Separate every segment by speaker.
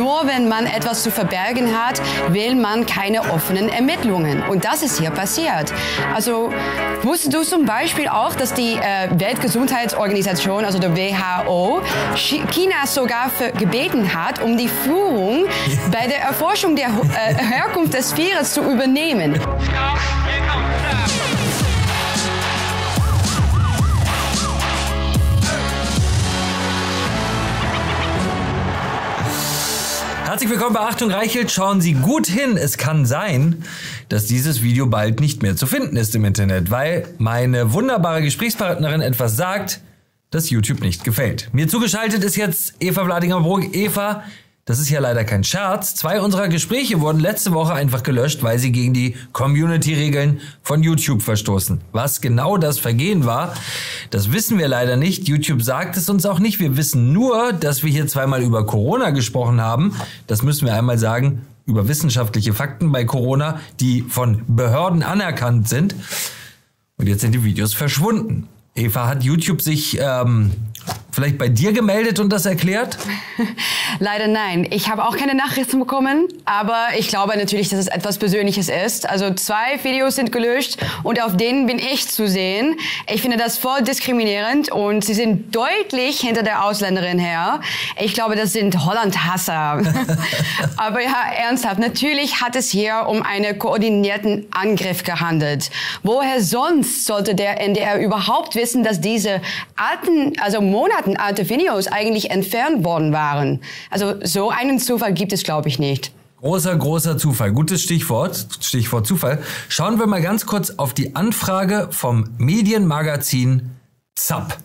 Speaker 1: nur wenn man etwas zu verbergen hat, will man keine offenen Ermittlungen. Und das ist hier passiert. Also wusstest du zum Beispiel auch, dass die äh, Weltgesundheitsorganisation, also der WHO, China sogar gebeten hat, um die Führung bei der Erforschung der äh, Herkunft des Virus zu übernehmen.
Speaker 2: Herzlich willkommen bei Achtung Reichelt. Schauen Sie gut hin. Es kann sein, dass dieses Video bald nicht mehr zu finden ist im Internet, weil meine wunderbare Gesprächspartnerin etwas sagt, das YouTube nicht gefällt. Mir zugeschaltet ist jetzt Eva Vladinger-Brug. Eva, das ist ja leider kein Scherz. Zwei unserer Gespräche wurden letzte Woche einfach gelöscht, weil sie gegen die Community-Regeln von YouTube verstoßen. Was genau das Vergehen war, das wissen wir leider nicht. YouTube sagt es uns auch nicht. Wir wissen nur, dass wir hier zweimal über Corona gesprochen haben. Das müssen wir einmal sagen, über wissenschaftliche Fakten bei Corona, die von Behörden anerkannt sind. Und jetzt sind die Videos verschwunden. Eva, hat YouTube sich ähm, vielleicht bei dir gemeldet und das erklärt?
Speaker 1: Leider nein. Ich habe auch keine Nachrichten bekommen, aber ich glaube natürlich, dass es etwas Persönliches ist. Also zwei Videos sind gelöscht und auf denen bin ich zu sehen. Ich finde das voll diskriminierend und sie sind deutlich hinter der Ausländerin her. Ich glaube, das sind Holland-Hasser. aber ja, ernsthaft, natürlich hat es hier um einen koordinierten Angriff gehandelt. Woher sonst sollte der NDR überhaupt wissen, dass diese alten, also Monaten alte Videos eigentlich entfernt worden waren? Also so einen Zufall gibt es, glaube ich, nicht.
Speaker 2: Großer, großer Zufall. Gutes Stichwort. Stichwort Zufall. Schauen wir mal ganz kurz auf die Anfrage vom Medienmagazin ZAP.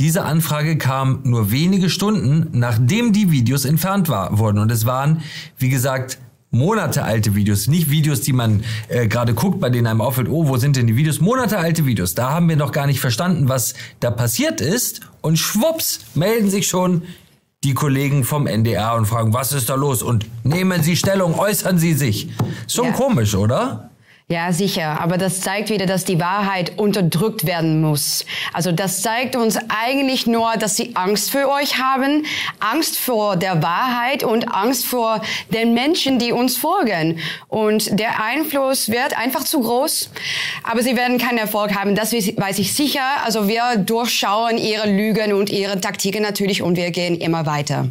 Speaker 2: Diese Anfrage kam nur wenige Stunden, nachdem die Videos entfernt war, wurden. Und es waren, wie gesagt, monatealte Videos, nicht Videos, die man äh, gerade guckt, bei denen einem auffällt, oh, wo sind denn die Videos? Monatealte Videos. Da haben wir noch gar nicht verstanden, was da passiert ist. Und schwupps, melden sich schon die Kollegen vom NDR und fragen, was ist da los? Und nehmen Sie Stellung, äußern Sie sich. Schon ja. komisch, oder?
Speaker 1: Ja, sicher. Aber das zeigt wieder, dass die Wahrheit unterdrückt werden muss. Also das zeigt uns eigentlich nur, dass sie Angst für euch haben, Angst vor der Wahrheit und Angst vor den Menschen, die uns folgen. Und der Einfluss wird einfach zu groß. Aber sie werden keinen Erfolg haben, das weiß ich sicher. Also wir durchschauen ihre Lügen und ihre Taktiken natürlich und wir gehen immer weiter.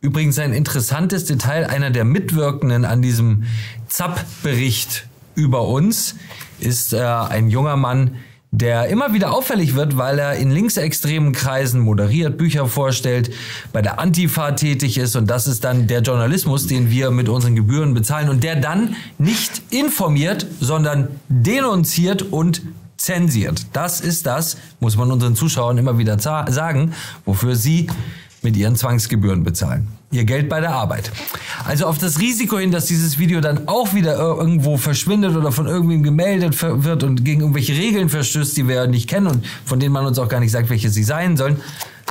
Speaker 2: Übrigens ein interessantes Detail, einer der Mitwirkenden an diesem ZAP-Bericht über uns ist äh, ein junger Mann, der immer wieder auffällig wird, weil er in linksextremen Kreisen moderiert, Bücher vorstellt, bei der Antifa tätig ist und das ist dann der Journalismus, den wir mit unseren Gebühren bezahlen und der dann nicht informiert, sondern denunziert und zensiert. Das ist das, muss man unseren Zuschauern immer wieder sagen, wofür sie mit ihren Zwangsgebühren bezahlen. Ihr Geld bei der Arbeit. Also auf das Risiko hin, dass dieses Video dann auch wieder irgendwo verschwindet oder von irgendwem gemeldet wird und gegen irgendwelche Regeln verstößt, die wir nicht kennen und von denen man uns auch gar nicht sagt, welche sie sein sollen.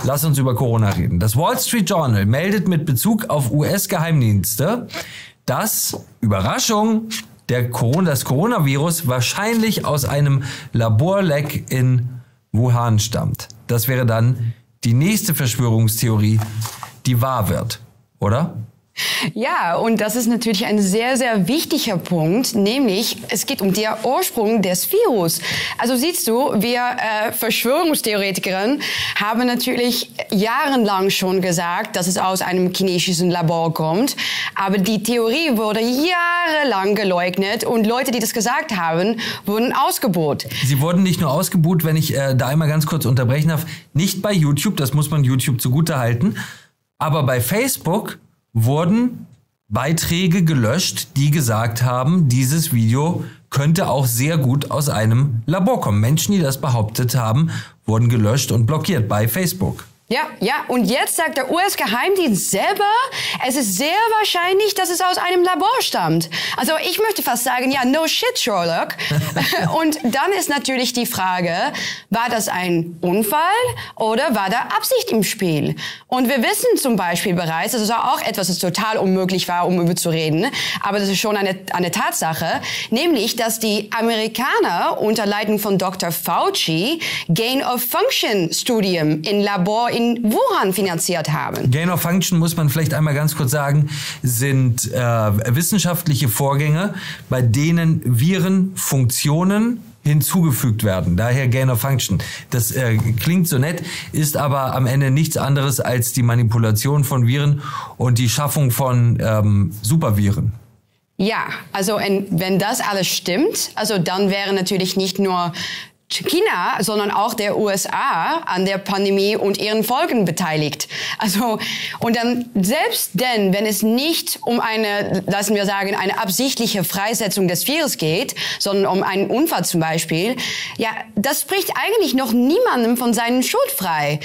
Speaker 2: Lass uns über Corona reden. Das Wall Street Journal meldet mit Bezug auf US-Geheimdienste, dass, Überraschung, der Corona, das Coronavirus wahrscheinlich aus einem Laborleck in Wuhan stammt. Das wäre dann die nächste Verschwörungstheorie, die wahr wird, oder?
Speaker 1: Ja, und das ist natürlich ein sehr, sehr wichtiger Punkt, nämlich es geht um den Ursprung des Virus. Also siehst du, wir äh, Verschwörungstheoretikerinnen haben natürlich jahrelang schon gesagt, dass es aus einem chinesischen Labor kommt, aber die Theorie wurde jahrelang geleugnet und Leute, die das gesagt haben, wurden ausgebuht.
Speaker 2: Sie wurden nicht nur ausgebuht, wenn ich äh, da einmal ganz kurz unterbrechen darf, nicht bei YouTube, das muss man YouTube zugute halten, aber bei Facebook wurden Beiträge gelöscht, die gesagt haben, dieses Video könnte auch sehr gut aus einem Labor kommen. Menschen, die das behauptet haben, wurden gelöscht und blockiert bei Facebook.
Speaker 1: Ja, ja, und jetzt sagt der US-Geheimdienst selber, es ist sehr wahrscheinlich, dass es aus einem Labor stammt. Also ich möchte fast sagen, ja, no shit, Sherlock. und dann ist natürlich die Frage, war das ein Unfall oder war da Absicht im Spiel? Und wir wissen zum Beispiel bereits, das ist auch etwas, das total unmöglich war, um über zu reden, aber das ist schon eine, eine Tatsache, nämlich, dass die Amerikaner unter Leitung von Dr. Fauci Gain of Function Studium in Labor in Wuhan finanziert haben.
Speaker 2: Gain of Function muss man vielleicht einmal ganz kurz sagen, sind äh, wissenschaftliche Vorgänge, bei denen Viren Funktionen hinzugefügt werden. Daher Gain of Function. Das äh, klingt so nett, ist aber am Ende nichts anderes als die Manipulation von Viren und die Schaffung von ähm, Superviren.
Speaker 1: Ja, also wenn das alles stimmt, also dann wäre natürlich nicht nur China, sondern auch der USA an der Pandemie und ihren Folgen beteiligt. Also, und dann selbst denn, wenn es nicht um eine, lassen wir sagen, eine absichtliche Freisetzung des Virus geht, sondern um einen Unfall zum Beispiel, ja, das spricht eigentlich noch niemandem von seinen Schuld frei.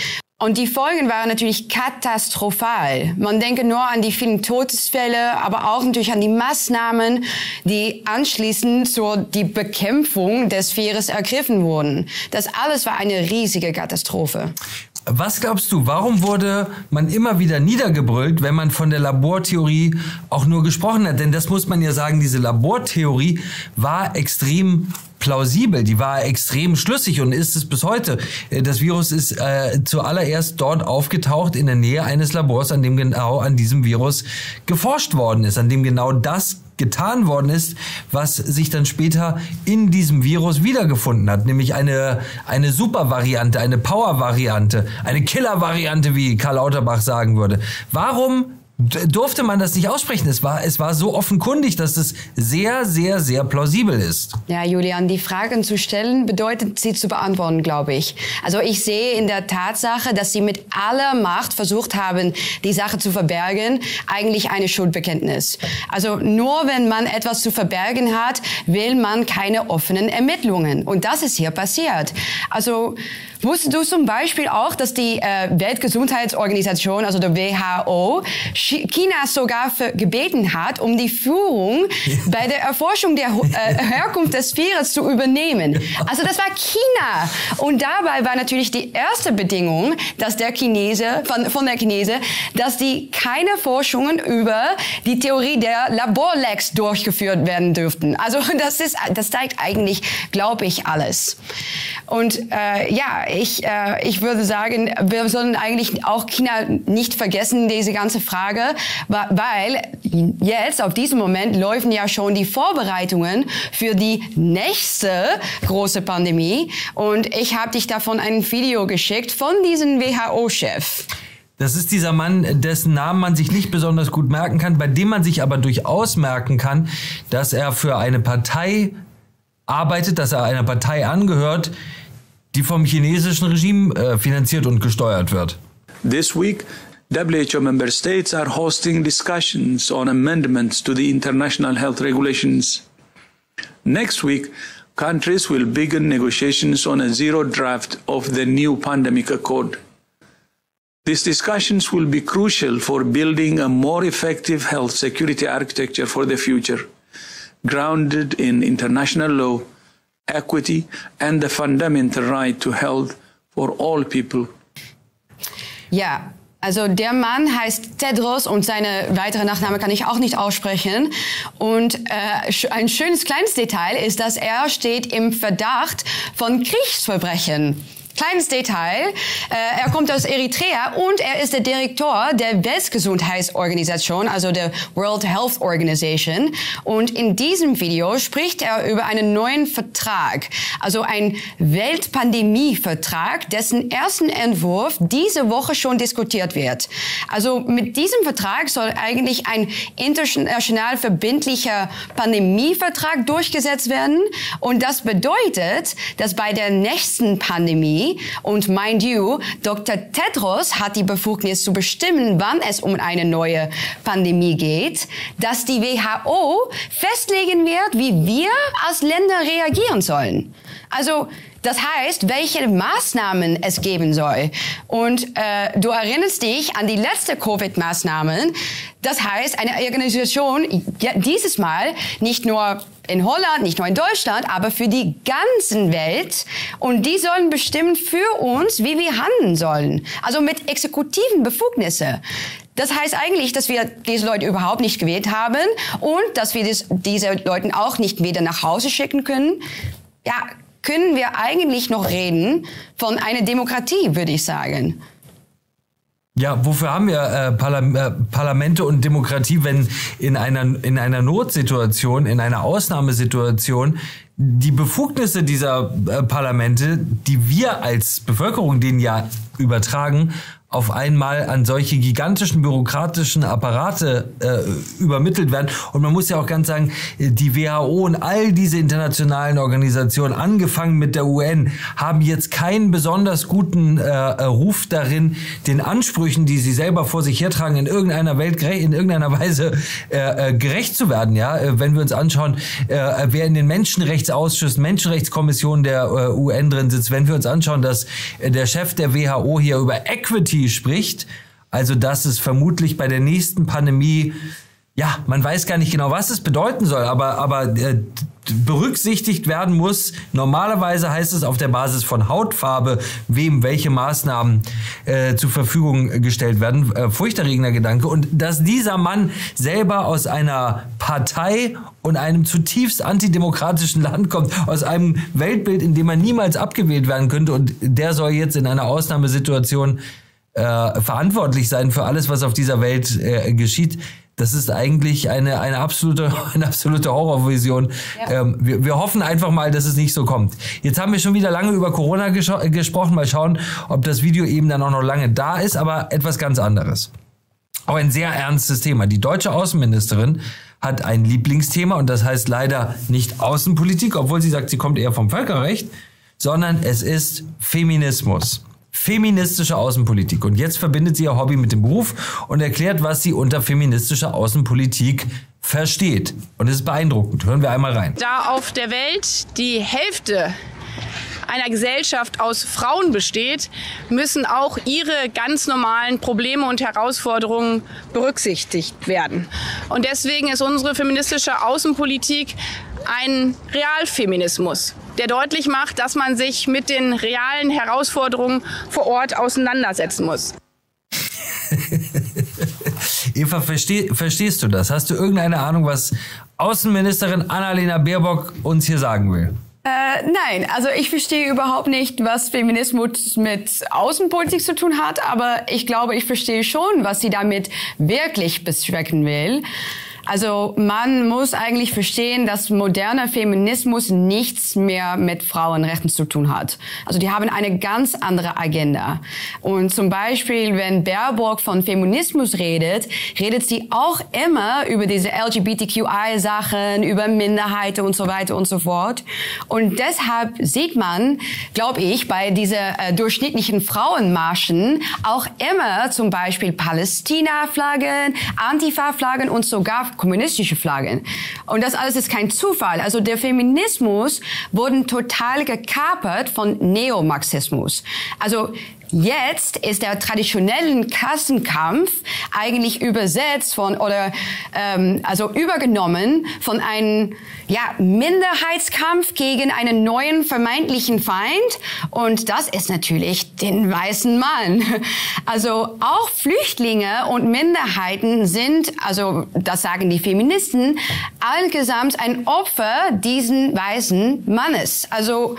Speaker 1: Und die Folgen waren natürlich katastrophal. Man denke nur an die vielen Todesfälle, aber auch natürlich an die Maßnahmen, die anschließend zur die Bekämpfung des Virus ergriffen wurden. Das alles war eine riesige Katastrophe.
Speaker 2: Was glaubst du, warum wurde man immer wieder niedergebrüllt, wenn man von der Labortheorie auch nur gesprochen hat? Denn das muss man ja sagen, diese Labortheorie war extrem plausibel, die war extrem schlüssig und ist es bis heute. Äh, das Virus ist äh, zuallererst dort aufgetaucht in der Nähe eines Labors, an dem genau an diesem Virus geforscht worden ist, an dem genau das getan worden ist, was sich dann später in diesem Virus wiedergefunden hat, nämlich eine, eine Super-Variante, eine Power-Variante, eine Killer-Variante, wie Karl Lauterbach sagen würde. Warum durfte man das nicht aussprechen. Es war, es war so offenkundig, dass es sehr, sehr, sehr plausibel ist.
Speaker 1: Ja, Julian, die Fragen zu stellen bedeutet, sie zu beantworten, glaube ich. Also ich sehe in der Tatsache, dass sie mit aller Macht versucht haben, die Sache zu verbergen, eigentlich eine Schuldbekenntnis. Also nur wenn man etwas zu verbergen hat, will man keine offenen Ermittlungen. Und das ist hier passiert. Also Wusstest du zum Beispiel auch, dass die äh, Weltgesundheitsorganisation, also der WHO, China sogar gebeten hat, um die Führung bei der Erforschung der äh, Herkunft des Virus zu übernehmen? Also das war China. Und dabei war natürlich die erste Bedingung, dass der Chinese, von, von der Chinese, dass die keine Forschungen über die Theorie der Laborlecks durchgeführt werden dürften. Also das ist, das zeigt eigentlich, glaube ich, alles. Und äh, ja, ich, äh, ich würde sagen, wir sollen eigentlich auch China nicht vergessen, diese ganze Frage, weil jetzt auf diesem Moment laufen ja schon die Vorbereitungen für die nächste große Pandemie. Und ich habe dich davon ein Video geschickt von diesem WHO-Chef.
Speaker 2: Das ist dieser Mann, dessen Namen man sich nicht besonders gut merken kann, bei dem man sich aber durchaus merken kann, dass er für eine Partei arbeitet, dass er einer Partei angehört, die vom chinesischen Regime äh, finanziert und gesteuert wird.
Speaker 3: This week, WHO member states are hosting discussions on amendments to the international health regulations. Next week, countries will begin negotiations on a zero draft of the new pandemic accord. These discussions will be crucial for building a more effective health security architecture for the future, grounded in international law equity, and the fundamental right to health for all people.
Speaker 1: Ja, also der Mann heißt Tedros und seine weitere Nachname kann ich auch nicht aussprechen. Und äh, ein schönes kleines Detail ist, dass er steht im Verdacht von Kriegsverbrechen. Kleines Detail. Äh, er kommt aus Eritrea und er ist der Direktor der Weltgesundheitsorganisation, also der World Health Organization. Und in diesem Video spricht er über einen neuen Vertrag, also ein Weltpandemievertrag, dessen ersten Entwurf diese Woche schon diskutiert wird. Also mit diesem Vertrag soll eigentlich ein international verbindlicher Pandemievertrag durchgesetzt werden. Und das bedeutet, dass bei der nächsten Pandemie und mind you, Dr. Tedros hat die Befugnis zu bestimmen, wann es um eine neue Pandemie geht, dass die WHO festlegen wird, wie wir als Länder reagieren sollen. Also das heißt, welche Maßnahmen es geben soll. Und äh, du erinnerst dich an die letzte Covid-Maßnahmen. Das heißt, eine Organisation, dieses Mal nicht nur in Holland, nicht nur in Deutschland, aber für die ganze Welt. Und die sollen bestimmen für uns, wie wir handeln sollen. Also mit exekutiven Befugnissen. Das heißt eigentlich, dass wir diese Leute überhaupt nicht gewählt haben und dass wir das, diese Leute auch nicht wieder nach Hause schicken können. Ja, können wir eigentlich noch reden von einer Demokratie, würde ich sagen.
Speaker 2: Ja, wofür haben wir äh, Parlam äh, Parlamente und Demokratie, wenn in einer, in einer Notsituation, in einer Ausnahmesituation die Befugnisse dieser äh, Parlamente, die wir als Bevölkerung denen ja übertragen, auf einmal an solche gigantischen bürokratischen Apparate äh, übermittelt werden. Und man muss ja auch ganz sagen, die WHO und all diese internationalen Organisationen, angefangen mit der UN, haben jetzt keinen besonders guten äh, Ruf darin, den Ansprüchen, die sie selber vor sich hertragen, in irgendeiner Welt in irgendeiner Weise äh, äh, gerecht zu werden. Ja, äh, wenn wir uns anschauen, äh, wer in den Menschenrechtsausschüssen, Menschenrechtskommissionen der UN drin sitzt, wenn wir uns anschauen, dass der Chef der WHO hier über Equity spricht. Also, dass es vermutlich bei der nächsten Pandemie, ja, man weiß gar nicht genau, was es bedeuten soll, aber, aber äh, berücksichtigt werden muss. Normalerweise heißt es auf der Basis von Hautfarbe, wem welche Maßnahmen äh, zur Verfügung gestellt werden. Äh, furchterregender Gedanke. Und dass dieser Mann selber aus einer Partei und einem zutiefst antidemokratischen Land kommt, aus einem Weltbild, in dem er niemals abgewählt werden könnte und der soll jetzt in einer Ausnahmesituation äh, verantwortlich sein für alles, was auf dieser Welt äh, geschieht. Das ist eigentlich eine, eine, absolute, eine absolute Horrorvision. Ja. Ähm, wir, wir hoffen einfach mal, dass es nicht so kommt. Jetzt haben wir schon wieder lange über Corona gesprochen. Mal schauen, ob das Video eben dann auch noch lange da ist, aber etwas ganz anderes. Auch ein sehr ernstes Thema. Die deutsche Außenministerin hat ein Lieblingsthema und das heißt leider nicht Außenpolitik, obwohl sie sagt, sie kommt eher vom Völkerrecht, sondern es ist Feminismus feministische Außenpolitik. Und jetzt verbindet sie ihr Hobby mit dem Beruf und erklärt, was sie unter feministischer Außenpolitik versteht. Und es ist beeindruckend. Hören wir einmal rein.
Speaker 4: Da auf der Welt die Hälfte einer Gesellschaft aus Frauen besteht, müssen auch ihre ganz normalen Probleme und Herausforderungen berücksichtigt werden. Und deswegen ist unsere feministische Außenpolitik ein Realfeminismus der deutlich macht, dass man sich mit den realen Herausforderungen vor Ort auseinandersetzen muss.
Speaker 2: Eva, versteh, verstehst du das? Hast du irgendeine Ahnung, was Außenministerin Annalena Baerbock uns hier sagen will?
Speaker 1: Äh, nein, also ich verstehe überhaupt nicht, was Feminismus mit Außenpolitik zu tun hat, aber ich glaube, ich verstehe schon, was sie damit wirklich bezwecken will. Also man muss eigentlich verstehen, dass moderner Feminismus nichts mehr mit Frauenrechten zu tun hat. Also die haben eine ganz andere Agenda. Und zum Beispiel, wenn Baerbock von Feminismus redet, redet sie auch immer über diese LGBTQI-Sachen, über Minderheiten und so weiter und so fort. Und deshalb sieht man, glaube ich, bei dieser äh, durchschnittlichen Frauenmarschen auch immer zum Beispiel Palästina-Flaggen, Antifa-Flaggen und sogar kommunistische Flaggen. Und das alles ist kein Zufall. Also der Feminismus wurde total gekapert von Neomarxismus. Also Jetzt ist der traditionelle Kassenkampf eigentlich übersetzt von oder ähm, also übergenommen von einem ja, Minderheitskampf gegen einen neuen vermeintlichen Feind und das ist natürlich den weißen Mann. Also auch Flüchtlinge und Minderheiten sind, also das sagen die Feministen, allgesamt ein Opfer diesen weißen Mannes. Also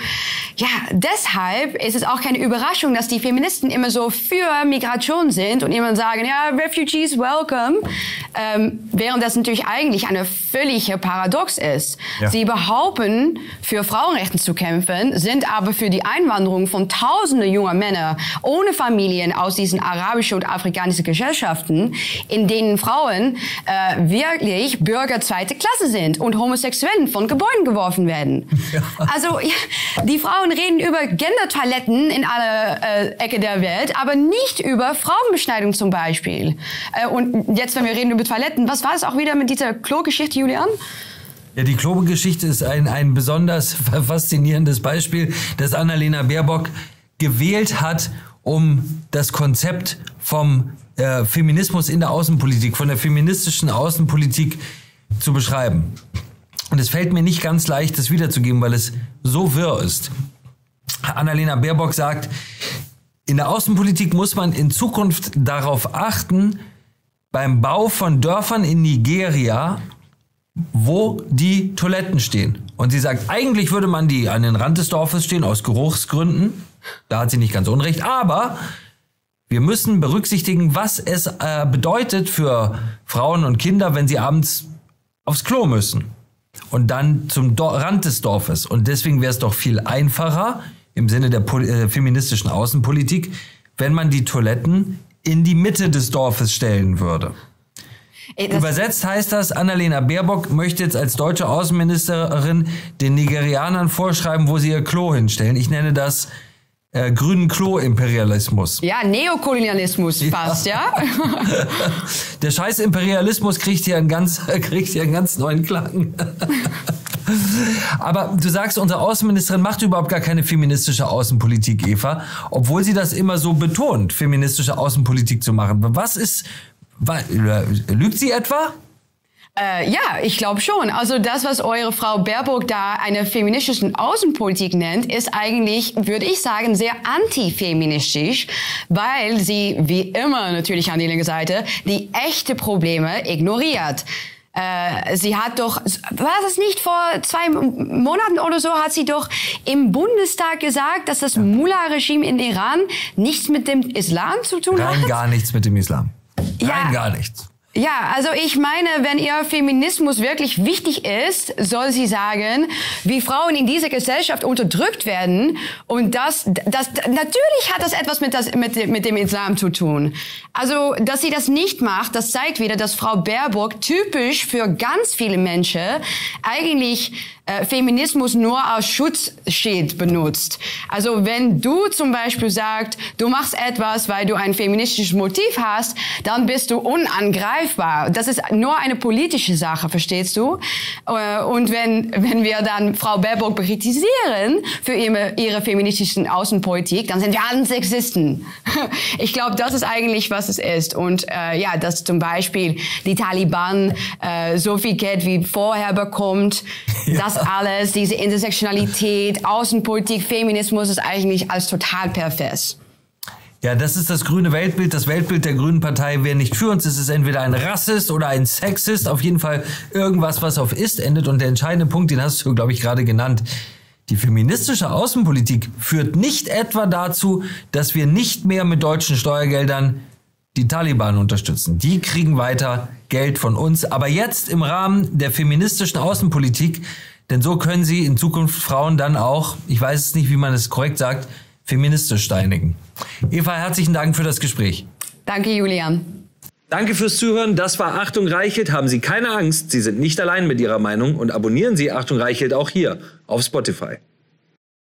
Speaker 1: ja, deshalb ist es auch keine Überraschung, dass die Feministen Feministen immer so für Migration sind und immer sagen, ja, Refugees welcome, ähm, während das natürlich eigentlich eine völlige Paradox ist. Ja. Sie behaupten, für Frauenrechte zu kämpfen, sind aber für die Einwanderung von tausenden junger Männer ohne Familien aus diesen arabischen und afrikanischen Gesellschaften, in denen Frauen äh, wirklich Bürger zweite Klasse sind und Homosexuellen von Gebäuden geworfen werden. Ja. Also ja, die Frauen reden über Gendertoiletten in aller äh, Ecke Ecke der Welt, aber nicht über Frauenbeschneidung zum Beispiel. Äh, und jetzt, wenn wir reden über Toiletten, was war es auch wieder mit dieser Klo-Geschichte, Julian?
Speaker 2: Ja, die Klobe-Geschichte ist ein, ein besonders faszinierendes Beispiel, das Annalena Baerbock gewählt hat, um das Konzept vom äh, Feminismus in der Außenpolitik, von der feministischen Außenpolitik zu beschreiben. Und es fällt mir nicht ganz leicht, das wiederzugeben, weil es so wirr ist. Annalena Baerbock sagt, in der Außenpolitik muss man in Zukunft darauf achten, beim Bau von Dörfern in Nigeria, wo die Toiletten stehen. Und sie sagt, eigentlich würde man die an den Rand des Dorfes stehen aus Geruchsgründen. Da hat sie nicht ganz unrecht. Aber Wir müssen berücksichtigen, was es äh, bedeutet für Frauen und Kinder, wenn sie abends aufs Klo müssen und dann zum Do Rand des Dorfes. Und deswegen wäre es doch viel einfacher im Sinne der äh, feministischen Außenpolitik, wenn man die Toiletten in die Mitte des Dorfes stellen würde.
Speaker 1: Ey,
Speaker 2: Übersetzt heißt das, Annalena Baerbock möchte jetzt als deutsche Außenministerin den Nigerianern vorschreiben, wo sie ihr Klo hinstellen. Ich nenne das äh, grünen Klo-Imperialismus.
Speaker 1: Ja, Neokolonialismus fast, ja?
Speaker 2: Der scheiß Imperialismus kriegt hier einen ganz, kriegt hier einen ganz neuen Klang. Aber du sagst, unsere Außenministerin macht überhaupt gar keine feministische Außenpolitik, Eva, obwohl sie das immer so betont, feministische Außenpolitik zu machen. Was ist, lügt sie etwa?
Speaker 1: Äh, ja, ich glaube schon. Also das, was eure Frau Baerbock da eine feministische Außenpolitik nennt, ist eigentlich, würde ich sagen, sehr antifeministisch, weil sie, wie immer natürlich an die linke Seite, die echte Probleme ignoriert. Äh, sie hat doch, war das nicht vor zwei Monaten oder so, hat sie doch im Bundestag gesagt, dass das Mullah-Regime in Iran nichts mit dem Islam zu tun
Speaker 2: Rein
Speaker 1: hat?
Speaker 2: gar nichts mit dem Islam. Rein
Speaker 1: Ja.
Speaker 2: gar nichts.
Speaker 1: Ja, also ich meine, wenn ihr Feminismus wirklich wichtig ist, soll sie sagen, wie Frauen in dieser Gesellschaft unterdrückt werden. Und das, das, natürlich hat das etwas mit, das, mit, mit dem Islam zu tun. Also, dass sie das nicht macht, das zeigt wieder, dass Frau Baerbock typisch für ganz viele Menschen eigentlich äh, Feminismus nur als Schutzschild benutzt. Also wenn du zum Beispiel sagst, du machst etwas, weil du ein feministisches Motiv hast, dann bist du unangreifbar. Das ist nur eine politische Sache, verstehst du? Äh, Und wenn, wenn wir dann Frau Baerbock kritisieren für ihre, ihre feministischen Außenpolitik, dann sind wir alle Sexisten. Ich glaube, das ist eigentlich, was es ist. Und äh, ja, dass zum Beispiel die Taliban äh, so viel Geld wie vorher bekommt, das alles, diese Intersektionalität, Außenpolitik, Feminismus ist eigentlich als total pervers.
Speaker 2: Ja, das ist das grüne Weltbild. Das Weltbild der Grünen Partei wäre nicht für uns. Es ist entweder ein Rassist oder ein Sexist. Auf jeden Fall irgendwas, was auf ist endet. Und der entscheidende Punkt, den hast du, glaube ich, gerade genannt. Die feministische Außenpolitik führt nicht etwa dazu, dass wir nicht mehr mit deutschen Steuergeldern die Taliban unterstützen. Die kriegen weiter Geld von uns, aber jetzt im Rahmen der feministischen Außenpolitik, denn so können sie in Zukunft Frauen dann auch, ich weiß es nicht, wie man es korrekt sagt, feministisch steinigen. Eva, herzlichen Dank für das Gespräch.
Speaker 1: Danke, Julian.
Speaker 2: Danke fürs Zuhören. Das war Achtung Reichelt. Haben Sie keine Angst, Sie sind nicht allein mit Ihrer Meinung und abonnieren Sie Achtung Reichelt auch hier auf Spotify.